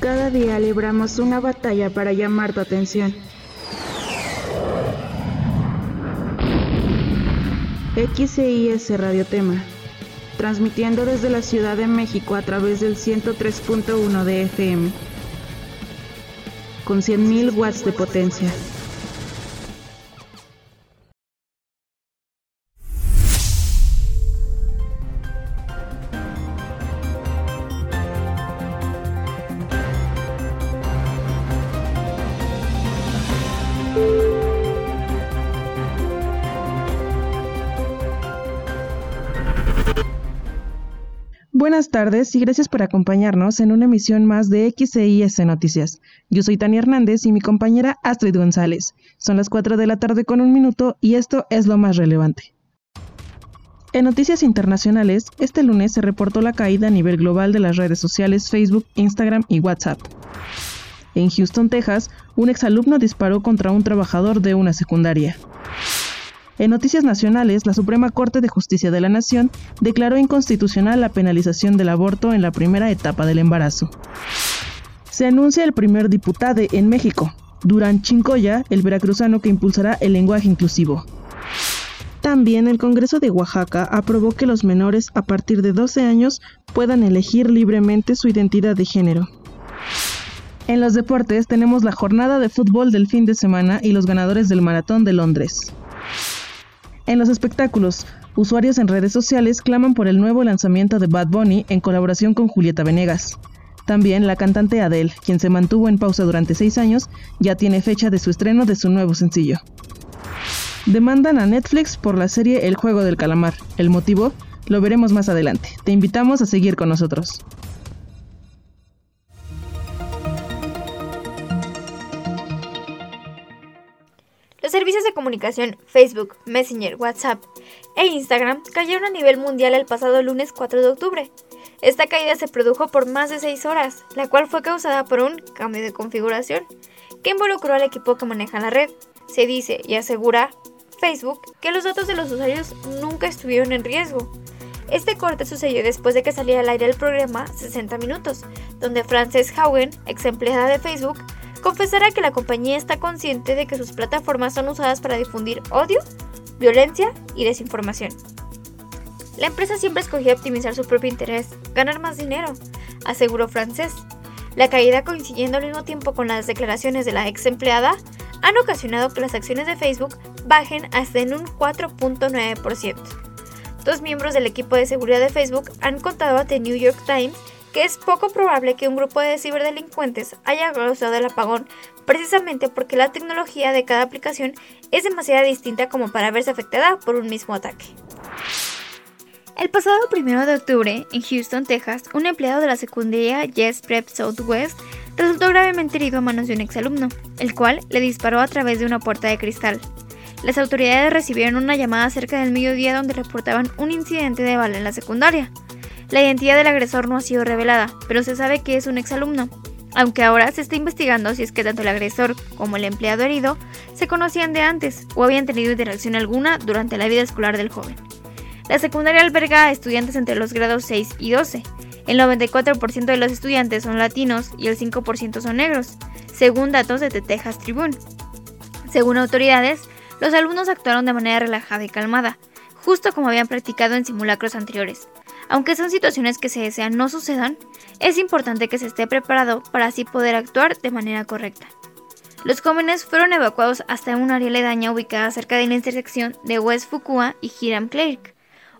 Cada día libramos una batalla para llamar tu atención. XCIS Radio Tema, transmitiendo desde la Ciudad de México a través del 103.1 de FM, con 100.000 watts de potencia. Buenas tardes y gracias por acompañarnos en una emisión más de XCIS Noticias. Yo soy Tania Hernández y mi compañera Astrid González. Son las 4 de la tarde con un minuto y esto es lo más relevante. En noticias internacionales, este lunes se reportó la caída a nivel global de las redes sociales Facebook, Instagram y WhatsApp. En Houston, Texas, un exalumno disparó contra un trabajador de una secundaria. En noticias nacionales, la Suprema Corte de Justicia de la Nación declaró inconstitucional la penalización del aborto en la primera etapa del embarazo. Se anuncia el primer diputado en México, Durán Chincoya, el veracruzano que impulsará el lenguaje inclusivo. También el Congreso de Oaxaca aprobó que los menores a partir de 12 años puedan elegir libremente su identidad de género. En los deportes tenemos la jornada de fútbol del fin de semana y los ganadores del Maratón de Londres. En los espectáculos, usuarios en redes sociales claman por el nuevo lanzamiento de Bad Bunny en colaboración con Julieta Venegas. También la cantante Adele, quien se mantuvo en pausa durante seis años, ya tiene fecha de su estreno de su nuevo sencillo. Demandan a Netflix por la serie El juego del calamar. El motivo lo veremos más adelante. Te invitamos a seguir con nosotros. Los servicios de comunicación Facebook, Messenger, WhatsApp e Instagram cayeron a nivel mundial el pasado lunes 4 de octubre. Esta caída se produjo por más de 6 horas, la cual fue causada por un cambio de configuración que involucró al equipo que maneja la red. Se dice y asegura Facebook que los datos de los usuarios nunca estuvieron en riesgo. Este corte sucedió después de que saliera al aire el programa 60 Minutos, donde Frances Haugen, ex empleada de Facebook, confesará que la compañía está consciente de que sus plataformas son usadas para difundir odio, violencia y desinformación. La empresa siempre escogió optimizar su propio interés, ganar más dinero, aseguró Frances. La caída coincidiendo al mismo tiempo con las declaraciones de la ex empleada han ocasionado que las acciones de Facebook bajen hasta en un 4.9%. Dos miembros del equipo de seguridad de Facebook han contado a The New York Times que es poco probable que un grupo de ciberdelincuentes haya causado el apagón precisamente porque la tecnología de cada aplicación es demasiado distinta como para verse afectada por un mismo ataque. El pasado 1 de octubre, en Houston, Texas, un empleado de la secundaria Yes Prep Southwest resultó gravemente herido a manos de un exalumno, el cual le disparó a través de una puerta de cristal. Las autoridades recibieron una llamada cerca del mediodía donde reportaban un incidente de bala en la secundaria. La identidad del agresor no ha sido revelada, pero se sabe que es un exalumno, aunque ahora se está investigando si es que tanto el agresor como el empleado herido se conocían de antes o habían tenido interacción alguna durante la vida escolar del joven. La secundaria alberga a estudiantes entre los grados 6 y 12. El 94% de los estudiantes son latinos y el 5% son negros, según datos de The Texas Tribune. Según autoridades, los alumnos actuaron de manera relajada y calmada, justo como habían practicado en simulacros anteriores, aunque son situaciones que se desean no sucedan, es importante que se esté preparado para así poder actuar de manera correcta. Los jóvenes fueron evacuados hasta un área aledaña ubicada cerca de la intersección de West Fukua y Hiram Clark.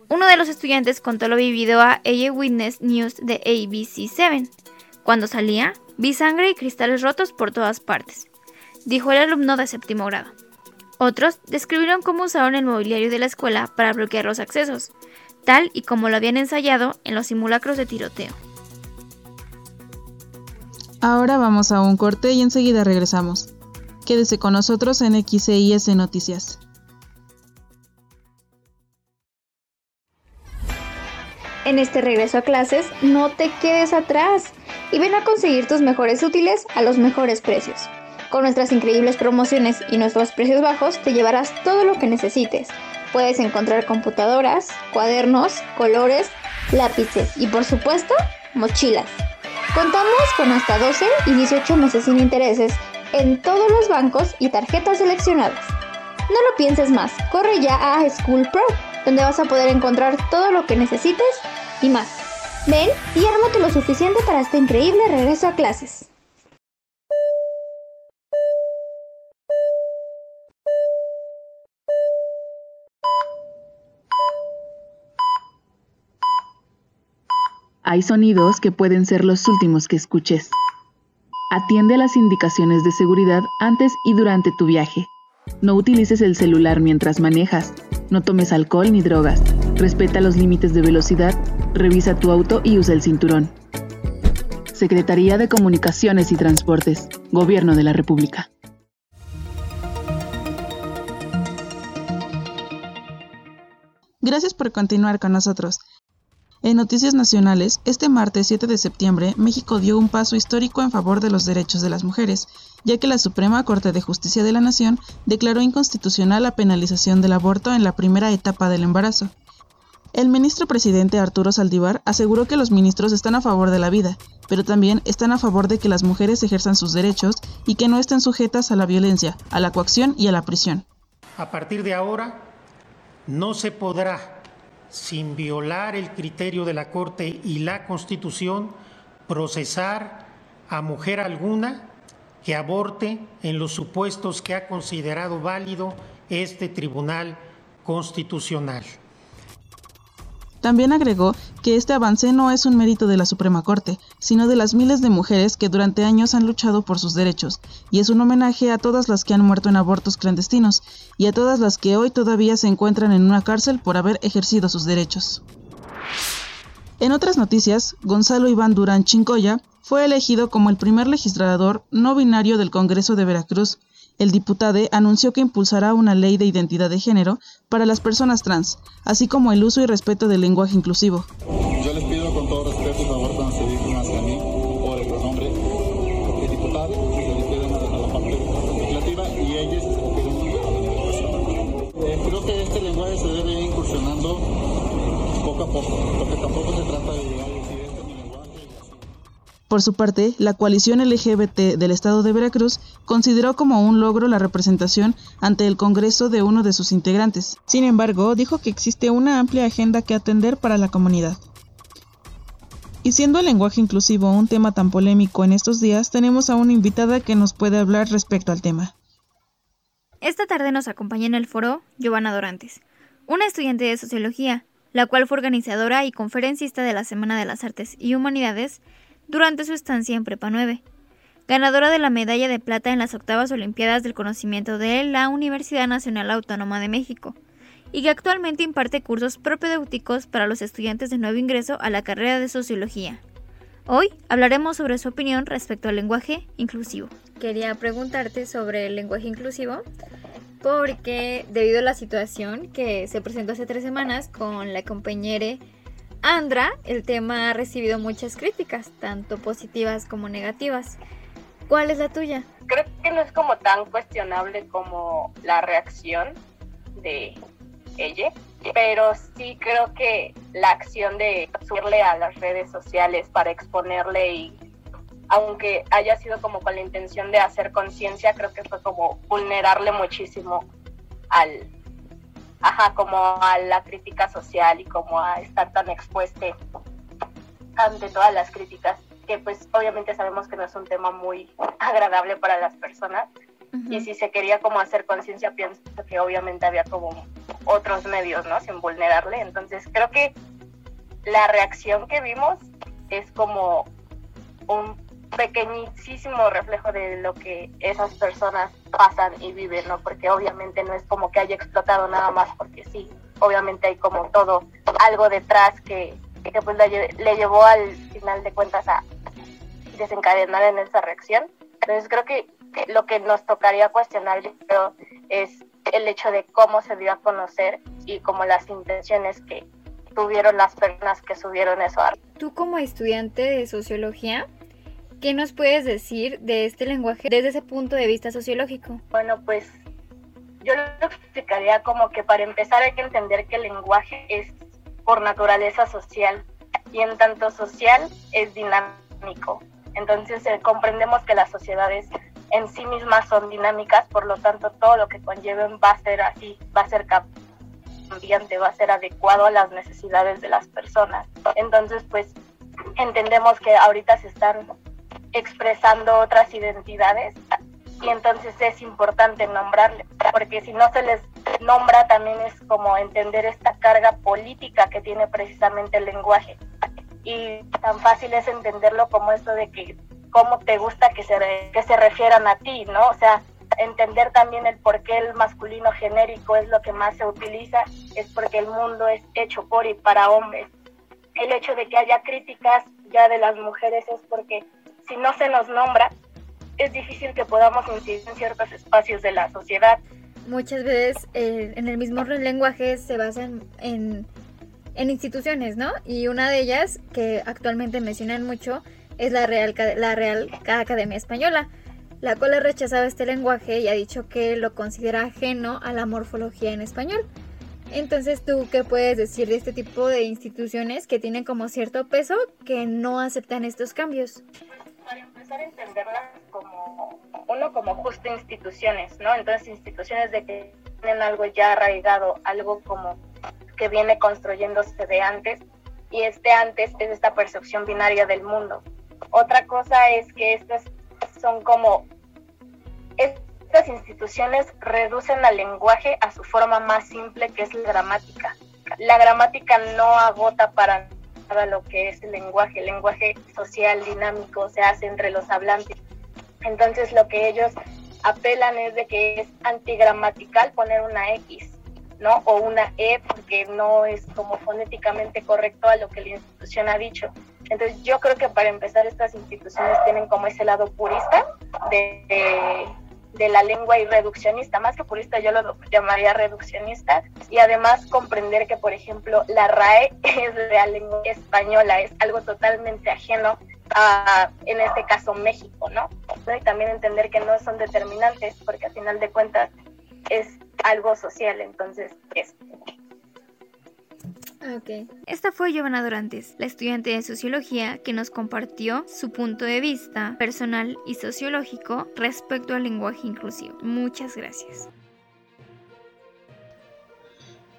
Uno de los estudiantes contó lo vivido a A Witness News de ABC7. Cuando salía, vi sangre y cristales rotos por todas partes, dijo el alumno de séptimo grado. Otros describieron cómo usaron el mobiliario de la escuela para bloquear los accesos, tal y como lo habían ensayado en los simulacros de tiroteo. Ahora vamos a un corte y enseguida regresamos. Quédese con nosotros en XCIS Noticias. En este regreso a clases, no te quedes atrás y ven a conseguir tus mejores útiles a los mejores precios. Con nuestras increíbles promociones y nuestros precios bajos te llevarás todo lo que necesites Puedes encontrar computadoras, cuadernos, colores, lápices y por supuesto, mochilas. Contamos con hasta 12 y 18 meses sin intereses en todos los bancos y tarjetas seleccionadas. No lo pienses más, corre ya a School Pro, donde vas a poder encontrar todo lo que necesites y más. Ven y ármate lo suficiente para este increíble regreso a clases. Hay sonidos que pueden ser los últimos que escuches. Atiende las indicaciones de seguridad antes y durante tu viaje. No utilices el celular mientras manejas. No tomes alcohol ni drogas. Respeta los límites de velocidad. Revisa tu auto y usa el cinturón. Secretaría de Comunicaciones y Transportes. Gobierno de la República. Gracias por continuar con nosotros. En Noticias Nacionales, este martes 7 de septiembre, México dio un paso histórico en favor de los derechos de las mujeres, ya que la Suprema Corte de Justicia de la Nación declaró inconstitucional la penalización del aborto en la primera etapa del embarazo. El ministro presidente Arturo Saldívar aseguró que los ministros están a favor de la vida, pero también están a favor de que las mujeres ejerzan sus derechos y que no estén sujetas a la violencia, a la coacción y a la prisión. A partir de ahora, no se podrá sin violar el criterio de la Corte y la Constitución, procesar a mujer alguna que aborte en los supuestos que ha considerado válido este Tribunal Constitucional. También agregó que este avance no es un mérito de la Suprema Corte, sino de las miles de mujeres que durante años han luchado por sus derechos, y es un homenaje a todas las que han muerto en abortos clandestinos y a todas las que hoy todavía se encuentran en una cárcel por haber ejercido sus derechos. En otras noticias, Gonzalo Iván Durán Chincoya fue elegido como el primer legislador no binario del Congreso de Veracruz, el diputado anunció que impulsará una ley de identidad de género para las personas trans, así como el uso y respeto del lenguaje inclusivo. Yo les pido con todo respeto y favor dirigen hacia mí por el pronombre de diputado, se dirigen a la parte legislativa y ellos eh, Creo que este lenguaje se debe ir incursionando poco a poco, porque tampoco se trata de llegar por su parte, la coalición LGBT del estado de Veracruz consideró como un logro la representación ante el Congreso de uno de sus integrantes. Sin embargo, dijo que existe una amplia agenda que atender para la comunidad. Y siendo el lenguaje inclusivo un tema tan polémico en estos días, tenemos a una invitada que nos puede hablar respecto al tema. Esta tarde nos acompaña en el foro Giovanna Dorantes, una estudiante de sociología, la cual fue organizadora y conferencista de la Semana de las Artes y Humanidades durante su estancia en Prepa 9, ganadora de la medalla de plata en las octavas Olimpiadas del Conocimiento de la Universidad Nacional Autónoma de México, y que actualmente imparte cursos propedéuticos para los estudiantes de nuevo ingreso a la carrera de Sociología. Hoy hablaremos sobre su opinión respecto al lenguaje inclusivo. Quería preguntarte sobre el lenguaje inclusivo porque debido a la situación que se presentó hace tres semanas con la compañera Andra, el tema ha recibido muchas críticas, tanto positivas como negativas. ¿Cuál es la tuya? Creo que no es como tan cuestionable como la reacción de ella, pero sí creo que la acción de subirle a las redes sociales para exponerle y aunque haya sido como con la intención de hacer conciencia, creo que fue como vulnerarle muchísimo al, ajá, como a la crítica social y como a estar tan expuesto ante todas las críticas, que pues obviamente sabemos que no es un tema muy agradable para las personas. Y si se quería como hacer conciencia, pienso que obviamente había como otros medios, ¿no? Sin vulnerarle. Entonces creo que la reacción que vimos es como un pequeñísimo reflejo de lo que esas personas pasan y viven, ¿no? Porque obviamente no es como que haya explotado nada más porque sí, obviamente hay como todo algo detrás que, que pues le, llevó al final de cuentas a desencadenar en esa reacción. Entonces creo que lo que nos tocaría cuestionar creo es el hecho de cómo se dio a conocer y como las intenciones que tuvieron las personas que subieron eso. Tú como estudiante de sociología, ¿Qué nos puedes decir de este lenguaje desde ese punto de vista sociológico? Bueno, pues yo lo explicaría como que para empezar hay que entender que el lenguaje es por naturaleza social y en tanto social es dinámico. Entonces eh, comprendemos que las sociedades en sí mismas son dinámicas, por lo tanto todo lo que conlleven va a ser así, va a ser cambiante, va a ser adecuado a las necesidades de las personas. Entonces, pues entendemos que ahorita se están expresando otras identidades y entonces es importante nombrarles, porque si no se les nombra también es como entender esta carga política que tiene precisamente el lenguaje. Y tan fácil es entenderlo como esto de que cómo te gusta que se, que se refieran a ti, ¿no? O sea, entender también el por qué el masculino genérico es lo que más se utiliza, es porque el mundo es hecho por y para hombres. El hecho de que haya críticas ya de las mujeres es porque si no se nos nombra, es difícil que podamos incidir en ciertos espacios de la sociedad. Muchas veces eh, en el mismo lenguaje se basan en, en instituciones, ¿no? Y una de ellas, que actualmente mencionan mucho, es la Real, la Real Academia Española, la cual ha rechazado este lenguaje y ha dicho que lo considera ajeno a la morfología en español. Entonces, ¿tú qué puedes decir de este tipo de instituciones que tienen como cierto peso que no aceptan estos cambios? Empezar a entenderlas como, uno como justo instituciones, ¿no? Entonces, instituciones de que tienen algo ya arraigado, algo como que viene construyéndose de antes, y este antes es esta percepción binaria del mundo. Otra cosa es que estas son como estas instituciones reducen al lenguaje a su forma más simple, que es la gramática. La gramática no agota para nada lo que es el lenguaje. El lenguaje social dinámico se hace entre los hablantes. Entonces lo que ellos apelan es de que es antigramatical poner una X, ¿no? O una E porque no es como fonéticamente correcto a lo que la institución ha dicho. Entonces yo creo que para empezar estas instituciones tienen como ese lado purista de, de, la lengua y reduccionista, más que purista yo lo llamaría reduccionista, y además comprender que, por ejemplo, la RAE es la lengua española, es algo totalmente ajeno a, en este caso, México, ¿no? Y también entender que no son determinantes, porque al final de cuentas es algo social, entonces es. Ok. Esta fue Giovanna Dorantes, la estudiante de sociología que nos compartió su punto de vista personal y sociológico respecto al lenguaje inclusivo. Muchas gracias.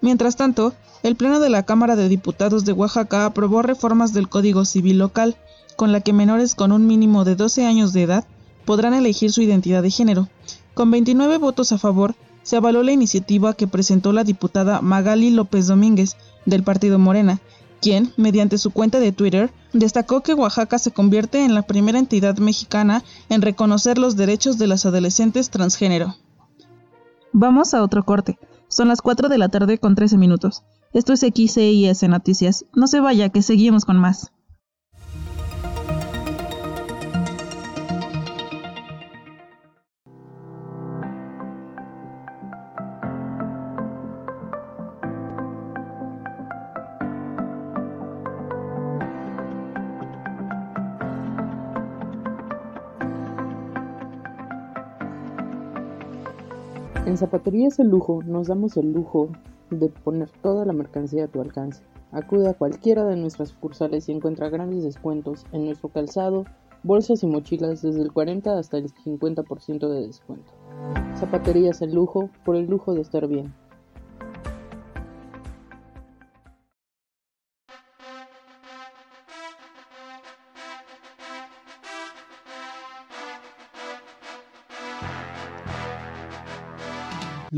Mientras tanto, el Pleno de la Cámara de Diputados de Oaxaca aprobó reformas del Código Civil local, con la que menores con un mínimo de 12 años de edad podrán elegir su identidad de género. Con 29 votos a favor, se avaló la iniciativa que presentó la diputada Magali López Domínguez, del partido Morena, quien, mediante su cuenta de Twitter, destacó que Oaxaca se convierte en la primera entidad mexicana en reconocer los derechos de las adolescentes transgénero. Vamos a otro corte. Son las 4 de la tarde con 13 minutos. Esto es XCIS Noticias. No se vaya, que seguimos con más. En Zapaterías El Lujo nos damos el lujo de poner toda la mercancía a tu alcance. Acude a cualquiera de nuestras sucursales y encuentra grandes descuentos en nuestro calzado, bolsas y mochilas desde el 40 hasta el 50% de descuento. Zapaterías El Lujo por el lujo de estar bien.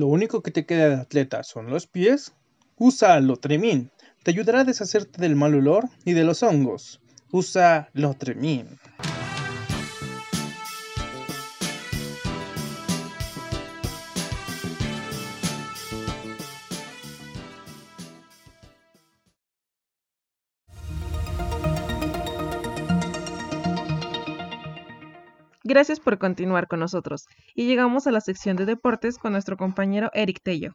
¿Lo único que te queda de atleta son los pies? Usa Lotremin. Te ayudará a deshacerte del mal olor y de los hongos. Usa Lotremin. Gracias por continuar con nosotros y llegamos a la sección de deportes con nuestro compañero Eric Tello.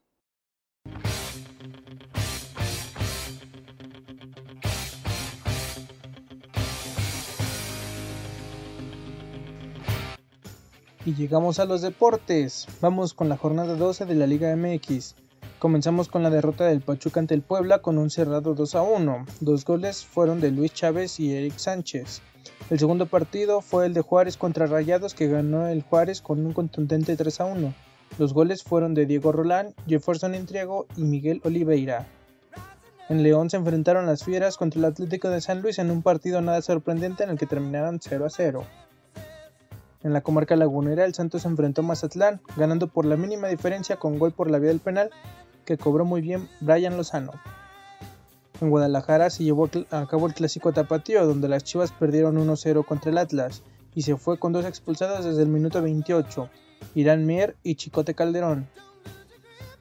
Y llegamos a los deportes. Vamos con la jornada 12 de la Liga MX. Comenzamos con la derrota del Pachuca ante el Puebla con un cerrado 2 a 1. Dos goles fueron de Luis Chávez y Eric Sánchez. El segundo partido fue el de Juárez contra Rayados que ganó el Juárez con un contundente 3 a 1. Los goles fueron de Diego Rolán, Jefferson Intriego y Miguel Oliveira. En León se enfrentaron las Fieras contra el Atlético de San Luis en un partido nada sorprendente en el que terminaron 0 a 0. En la comarca lagunera, el Santos enfrentó a Mazatlán, ganando por la mínima diferencia con gol por la vía del penal, que cobró muy bien Brian Lozano. En Guadalajara se llevó a cabo el clásico tapatío, donde las Chivas perdieron 1-0 contra el Atlas, y se fue con dos expulsados desde el minuto 28, Irán Mier y Chicote Calderón.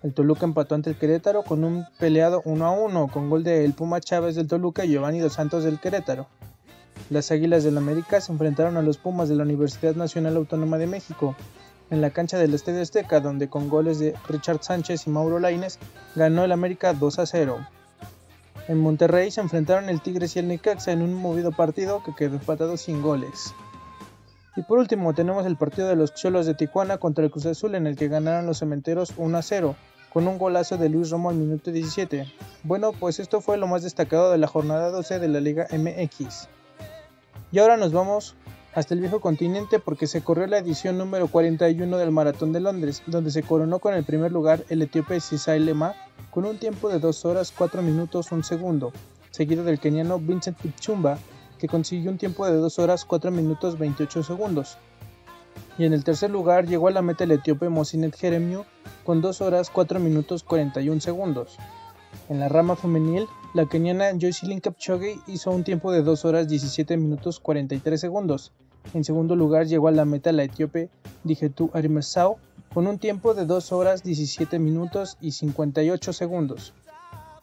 El Toluca empató ante el Querétaro con un peleado 1 a 1 con gol de El Puma Chávez del Toluca y Giovanni Dos Santos del Querétaro. Las Águilas del América se enfrentaron a los Pumas de la Universidad Nacional Autónoma de México en la cancha del Estadio Azteca, donde con goles de Richard Sánchez y Mauro Laines ganó el América 2 a 0. En Monterrey se enfrentaron el Tigres y el Necaxa en un movido partido que quedó empatado sin goles. Y por último tenemos el partido de los Cholos de Tijuana contra el Cruz Azul en el que ganaron los Cementeros 1 a 0 con un golazo de Luis Romo al minuto 17. Bueno, pues esto fue lo más destacado de la jornada 12 de la Liga MX. Y ahora nos vamos hasta el viejo continente porque se corrió la edición número 41 del Maratón de Londres, donde se coronó con el primer lugar el etíope Sisai Lema con un tiempo de 2 horas 4 minutos 1 segundo, seguido del keniano Vincent Kipchumba que consiguió un tiempo de 2 horas 4 minutos 28 segundos. Y en el tercer lugar llegó a la meta el etíope Mosinet Jeremiu con 2 horas 4 minutos 41 segundos. En la rama femenil, la keniana Joycelyn Kapchoge hizo un tiempo de 2 horas 17 minutos 43 segundos. En segundo lugar llegó a la meta la etíope Dijetu Arimesau con un tiempo de 2 horas 17 minutos y 58 segundos.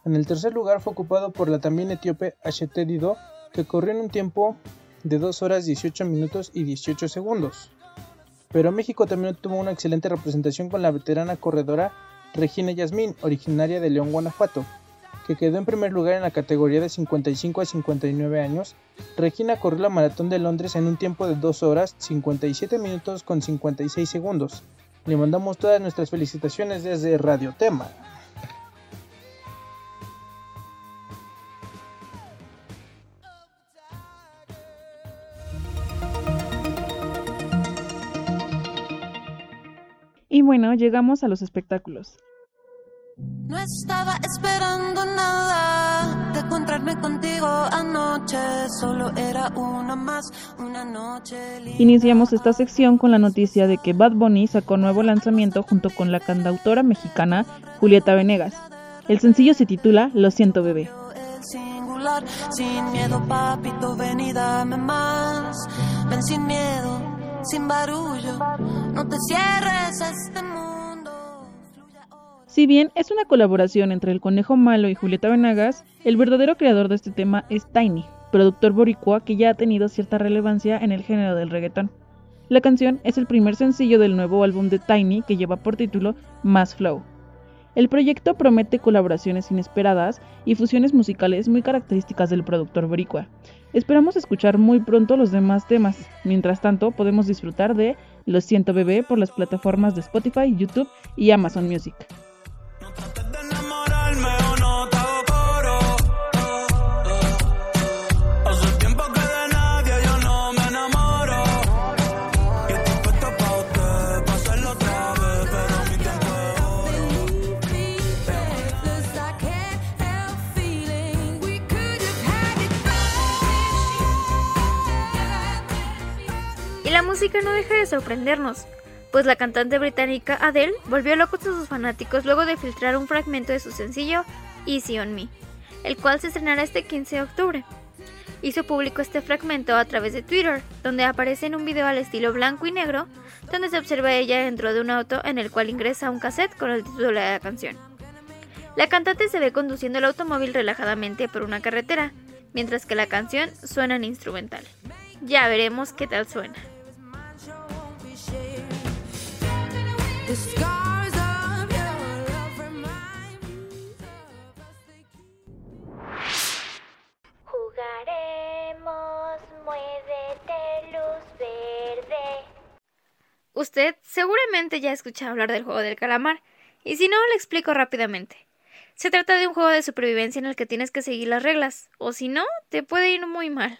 En el tercer lugar fue ocupado por la también etíope Ashete Dido que corrió en un tiempo de 2 horas 18 minutos y 18 segundos. Pero México también tuvo una excelente representación con la veterana corredora Regina Yasmín, originaria de León, Guanajuato, que quedó en primer lugar en la categoría de 55 a 59 años. Regina corrió la maratón de Londres en un tiempo de 2 horas 57 minutos con 56 segundos. Le mandamos todas nuestras felicitaciones desde Radio Tema. Y bueno, llegamos a los espectáculos. No estaba esperando nada de encontrarme contigo anoche, solo era una más, una noche. Iniciamos esta sección con la noticia de que Bad Bunny sacó nuevo lanzamiento junto con la cantautora mexicana Julieta Venegas. El sencillo se titula Lo siento bebé. sin miedo papito, ven y dame más, ven sin miedo sin barullo. No te cierres a este mundo. Si bien es una colaboración entre el Conejo Malo y Julieta Venegas, el verdadero creador de este tema es Tiny, productor boricua que ya ha tenido cierta relevancia en el género del reggaetón. La canción es el primer sencillo del nuevo álbum de Tiny que lleva por título Más Flow. El proyecto promete colaboraciones inesperadas y fusiones musicales muy características del productor boricua. Esperamos escuchar muy pronto los demás temas. Mientras tanto, podemos disfrutar de Lo siento bebé por las plataformas de Spotify, YouTube y Amazon Music. Música no deja de sorprendernos, pues la cantante británica Adele volvió locos a sus fanáticos luego de filtrar un fragmento de su sencillo Easy on Me, el cual se estrenará este 15 de octubre. Hizo público este fragmento a través de Twitter, donde aparece en un video al estilo blanco y negro, donde se observa a ella dentro de un auto en el cual ingresa un cassette con el título de la canción. La cantante se ve conduciendo el automóvil relajadamente por una carretera, mientras que la canción suena en instrumental. Ya veremos qué tal suena. Usted seguramente ya ha escuchado hablar del juego del calamar, Y si no, le explico rápidamente. Se trata de un juego de supervivencia en el que tienes que seguir las reglas, o si no, te puede ir muy mal.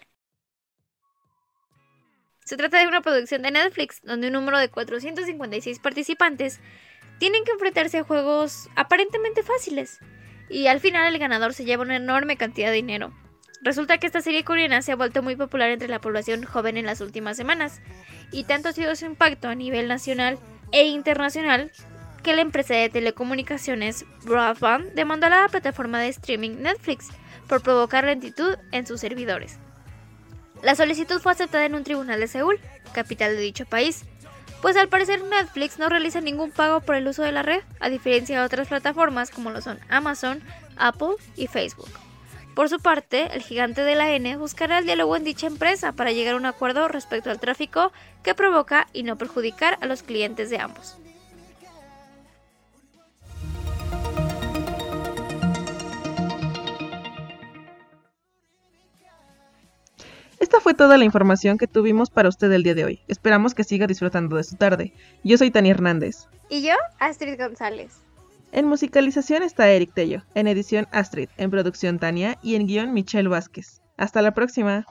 Se trata de una producción de Netflix, donde un número de 456 participantes tienen que enfrentarse a juegos aparentemente fáciles, y al final el ganador se lleva una enorme cantidad de dinero. Resulta que esta serie coreana se ha vuelto muy popular entre la población joven en las últimas semanas, y tanto ha sido su impacto a nivel nacional e internacional que la empresa de telecomunicaciones Broadband demandó a la plataforma de streaming Netflix por provocar lentitud en sus servidores. La solicitud fue aceptada en un tribunal de Seúl, capital de dicho país, pues al parecer Netflix no realiza ningún pago por el uso de la red, a diferencia de otras plataformas como lo son Amazon, Apple y Facebook. Por su parte, el gigante de la N buscará el diálogo en dicha empresa para llegar a un acuerdo respecto al tráfico que provoca y no perjudicar a los clientes de ambos. Fue toda la información que tuvimos para usted el día de hoy. Esperamos que siga disfrutando de su tarde. Yo soy Tania Hernández. Y yo, Astrid González. En musicalización está Eric Tello, en edición Astrid, en producción Tania y en guion Michelle Vázquez. Hasta la próxima.